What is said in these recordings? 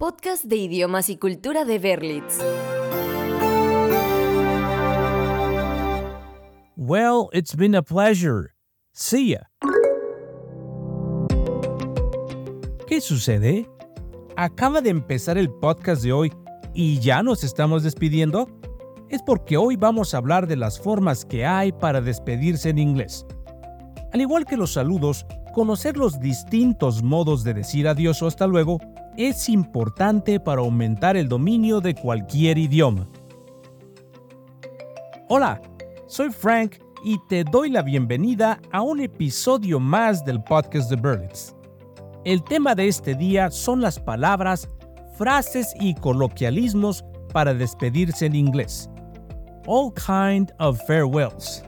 Podcast de idiomas y cultura de Berlitz. Well, it's been a pleasure. See ya. ¿Qué sucede? Acaba de empezar el podcast de hoy y ya nos estamos despidiendo. Es porque hoy vamos a hablar de las formas que hay para despedirse en inglés. Al igual que los saludos, conocer los distintos modos de decir adiós o hasta luego es importante para aumentar el dominio de cualquier idioma. Hola, soy Frank y te doy la bienvenida a un episodio más del podcast de Berlitz. El tema de este día son las palabras, frases y coloquialismos para despedirse en inglés. All kind of farewells.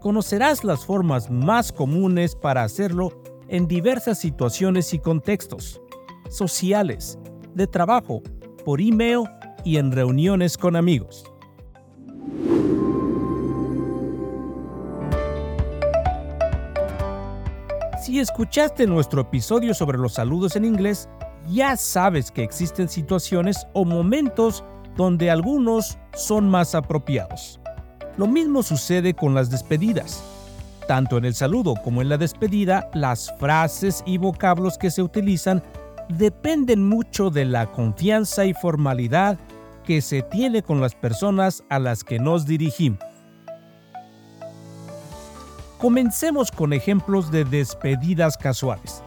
Conocerás las formas más comunes para hacerlo en diversas situaciones y contextos, sociales, de trabajo, por email y en reuniones con amigos. Si escuchaste nuestro episodio sobre los saludos en inglés, ya sabes que existen situaciones o momentos donde algunos son más apropiados. Lo mismo sucede con las despedidas. Tanto en el saludo como en la despedida, las frases y vocablos que se utilizan dependen mucho de la confianza y formalidad que se tiene con las personas a las que nos dirigimos. Comencemos con ejemplos de despedidas casuales.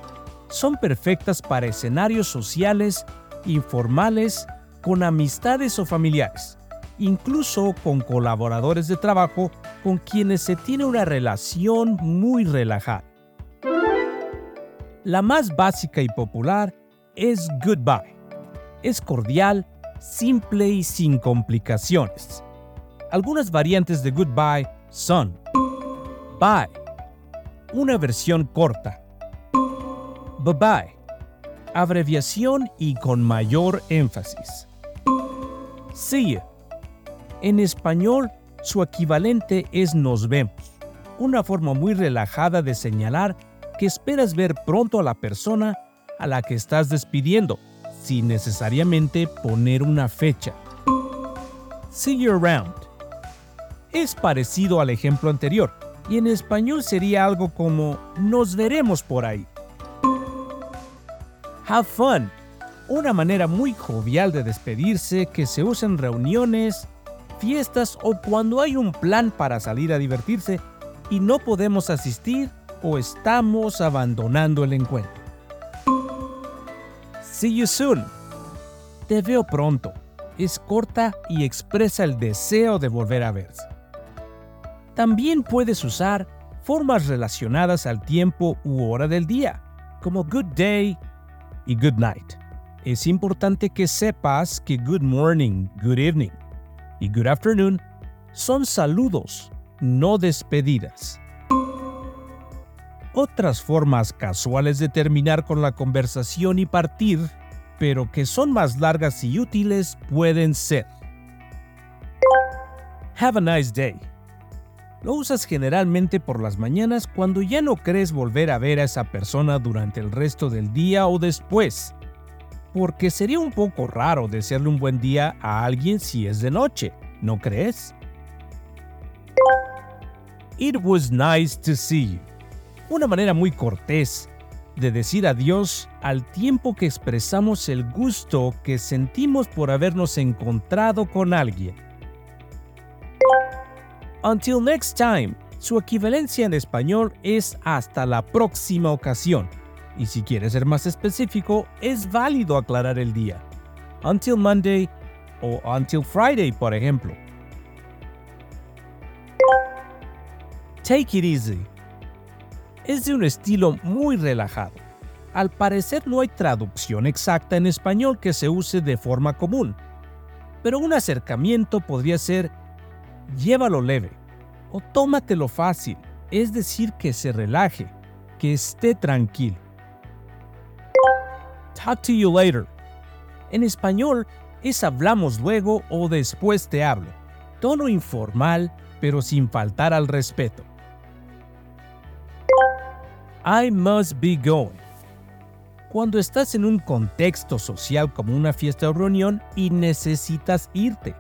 Son perfectas para escenarios sociales, informales, con amistades o familiares, incluso con colaboradores de trabajo con quienes se tiene una relación muy relajada. La más básica y popular es goodbye. Es cordial, simple y sin complicaciones. Algunas variantes de goodbye son Bye. Una versión corta. Bye bye. Abreviación y con mayor énfasis. See you. En español, su equivalente es nos vemos. Una forma muy relajada de señalar que esperas ver pronto a la persona a la que estás despidiendo, sin necesariamente poner una fecha. See you around. Es parecido al ejemplo anterior, y en español sería algo como nos veremos por ahí. Have fun, una manera muy jovial de despedirse que se usa en reuniones, fiestas o cuando hay un plan para salir a divertirse y no podemos asistir o estamos abandonando el encuentro. See you soon. Te veo pronto. Es corta y expresa el deseo de volver a verse. También puedes usar formas relacionadas al tiempo u hora del día, como good day y good night. Es importante que sepas que good morning, good evening y good afternoon son saludos, no despedidas. Otras formas casuales de terminar con la conversación y partir, pero que son más largas y útiles, pueden ser Have a nice day. Lo usas generalmente por las mañanas cuando ya no crees volver a ver a esa persona durante el resto del día o después. Porque sería un poco raro desearle un buen día a alguien si es de noche, ¿no crees? It was nice to see you. Una manera muy cortés de decir adiós al tiempo que expresamos el gusto que sentimos por habernos encontrado con alguien. Until next time, su equivalencia en español es hasta la próxima ocasión. Y si quieres ser más específico, es válido aclarar el día. Until Monday o Until Friday, por ejemplo. Take it easy. Es de un estilo muy relajado. Al parecer no hay traducción exacta en español que se use de forma común, pero un acercamiento podría ser llévalo leve o tómatelo fácil, es decir, que se relaje, que esté tranquilo. Talk to you later. En español es hablamos luego o después te hablo. Tono informal, pero sin faltar al respeto. I must be going. cuando estás en un contexto social como una fiesta o reunión y necesitas irte.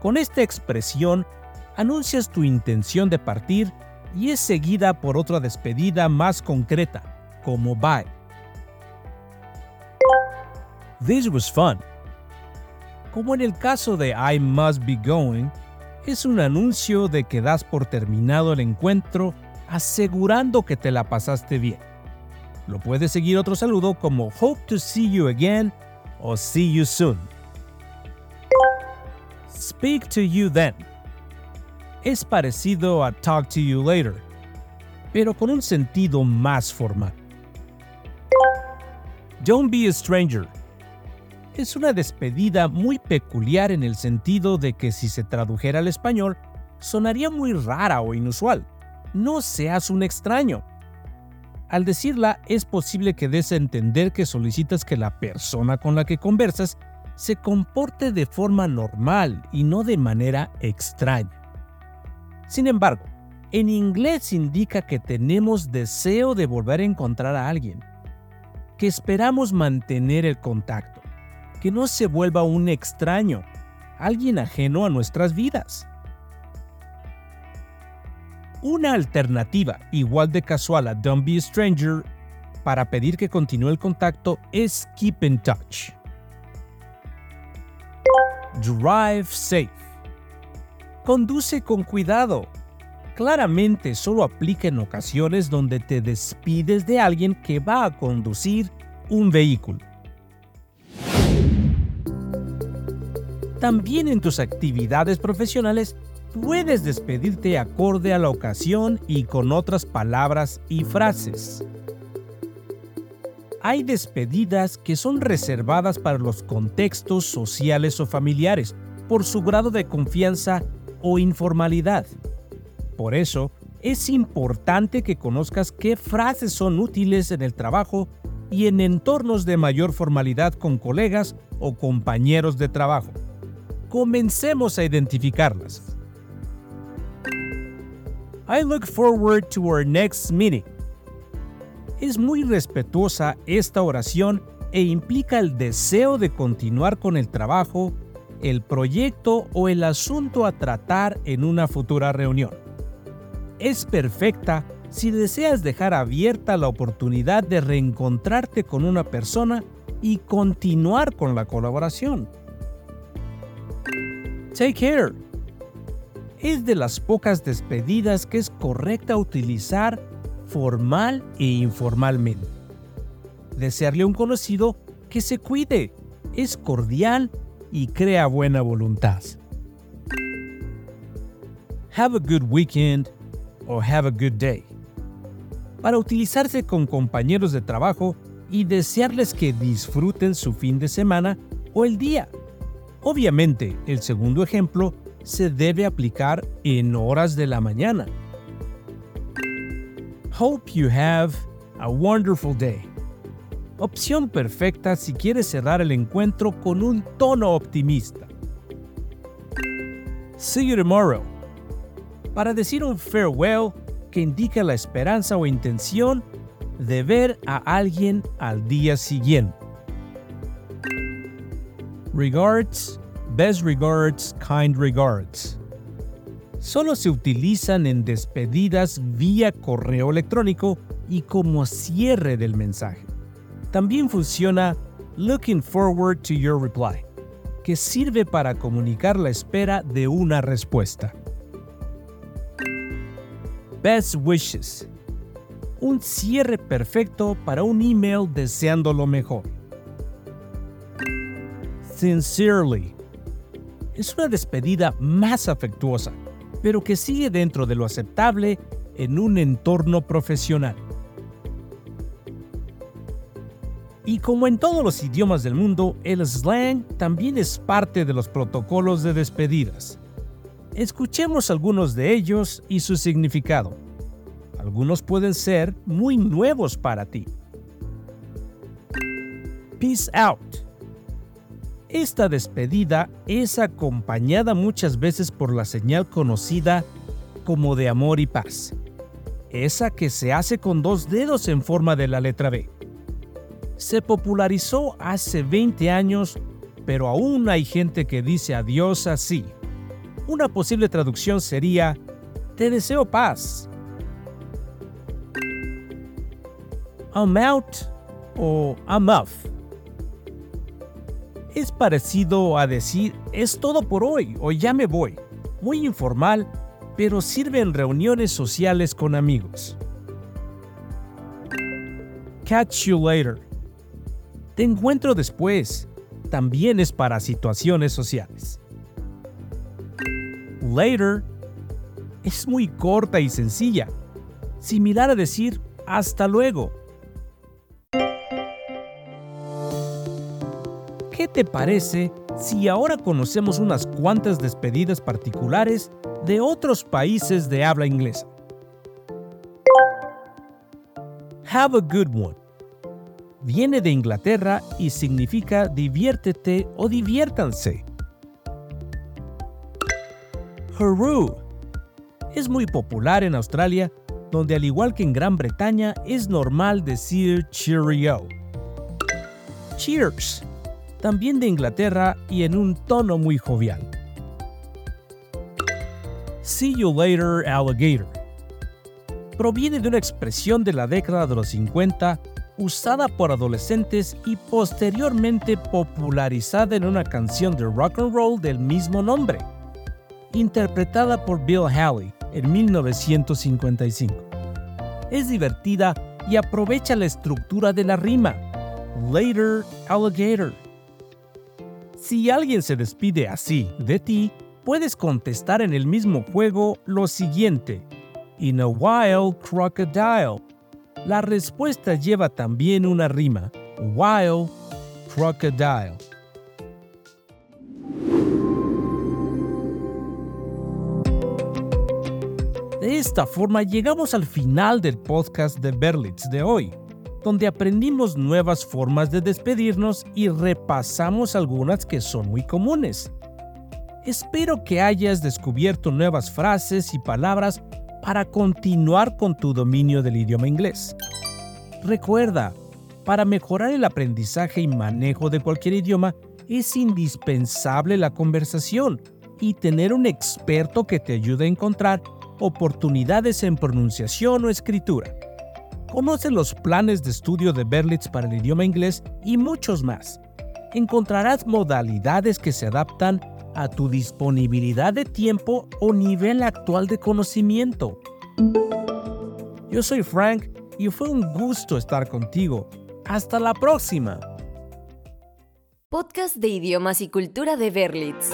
Con esta expresión, anuncias tu intención de partir y es seguida por otra despedida más concreta, como bye. This was fun. Como en el caso de I must be going, es un anuncio de que das por terminado el encuentro asegurando que te la pasaste bien. Lo puedes seguir otro saludo como Hope to see you again o See you soon. Speak to you then. Es parecido a Talk to you later, pero con un sentido más formal. Don't be a stranger. Es una despedida muy peculiar en el sentido de que si se tradujera al español, sonaría muy rara o inusual. No seas un extraño. Al decirla, es posible que des a entender que solicitas que la persona con la que conversas se comporte de forma normal y no de manera extraña. Sin embargo, en inglés indica que tenemos deseo de volver a encontrar a alguien, que esperamos mantener el contacto, que no se vuelva un extraño, alguien ajeno a nuestras vidas. Una alternativa igual de casual a Don't Be a Stranger para pedir que continúe el contacto es Keep in Touch. Drive safe. Conduce con cuidado. Claramente solo aplica en ocasiones donde te despides de alguien que va a conducir un vehículo. También en tus actividades profesionales puedes despedirte acorde a la ocasión y con otras palabras y frases. Hay despedidas que son reservadas para los contextos sociales o familiares por su grado de confianza o informalidad. Por eso, es importante que conozcas qué frases son útiles en el trabajo y en entornos de mayor formalidad con colegas o compañeros de trabajo. Comencemos a identificarlas. I look forward to our next meeting. Es muy respetuosa esta oración e implica el deseo de continuar con el trabajo, el proyecto o el asunto a tratar en una futura reunión. Es perfecta si deseas dejar abierta la oportunidad de reencontrarte con una persona y continuar con la colaboración. Take care es de las pocas despedidas que es correcta utilizar formal e informalmente. Desearle a un conocido que se cuide, es cordial y crea buena voluntad. Have a good weekend o have a good day. Para utilizarse con compañeros de trabajo y desearles que disfruten su fin de semana o el día. Obviamente, el segundo ejemplo se debe aplicar en horas de la mañana. Hope you have a wonderful day. Opción perfecta si quieres cerrar el encuentro con un tono optimista. See you tomorrow. Para decir un farewell que indica la esperanza o intención de ver a alguien al día siguiente. Regards Best regards, kind regards. Solo se utilizan en despedidas vía correo electrónico y como cierre del mensaje. También funciona Looking forward to your reply, que sirve para comunicar la espera de una respuesta. Best wishes. Un cierre perfecto para un email deseando lo mejor. Sincerely es una despedida más afectuosa, pero que sigue dentro de lo aceptable en un entorno profesional. Y como en todos los idiomas del mundo, el slang también es parte de los protocolos de despedidas. Escuchemos algunos de ellos y su significado. Algunos pueden ser muy nuevos para ti. Peace out esta despedida es acompañada muchas veces por la señal conocida como de amor y paz, esa que se hace con dos dedos en forma de la letra B. se popularizó hace 20 años, pero aún hay gente que dice adiós así. Una posible traducción sería, te deseo paz. I'm out o I'm off. Es parecido a decir, es todo por hoy o ya me voy. Muy informal, pero sirve en reuniones sociales con amigos. Catch you later. Te encuentro después. También es para situaciones sociales. Later es muy corta y sencilla, similar a decir hasta luego. ¿Qué te parece si ahora conocemos unas cuantas despedidas particulares de otros países de habla inglesa? Have a good one viene de Inglaterra y significa diviértete o diviértanse. Hooroo es muy popular en Australia, donde al igual que en Gran Bretaña es normal decir cheerio. Cheers, también de Inglaterra y en un tono muy jovial. See you later, alligator. Proviene de una expresión de la década de los 50 usada por adolescentes y posteriormente popularizada en una canción de rock and roll del mismo nombre, interpretada por Bill Haley en 1955. Es divertida y aprovecha la estructura de la rima, Later Alligator. Si alguien se despide así de ti, puedes contestar en el mismo juego lo siguiente, In a while, crocodile. La respuesta lleva también una rima, wild crocodile. De esta forma llegamos al final del podcast de Berlitz de hoy, donde aprendimos nuevas formas de despedirnos y repasamos algunas que son muy comunes. Espero que hayas descubierto nuevas frases y palabras para continuar con tu dominio del idioma inglés. Recuerda, para mejorar el aprendizaje y manejo de cualquier idioma es indispensable la conversación y tener un experto que te ayude a encontrar oportunidades en pronunciación o escritura. Conoce los planes de estudio de Berlitz para el idioma inglés y muchos más. Encontrarás modalidades que se adaptan a tu disponibilidad de tiempo o nivel actual de conocimiento. Yo soy Frank y fue un gusto estar contigo. Hasta la próxima. Podcast de idiomas y cultura de Berlitz.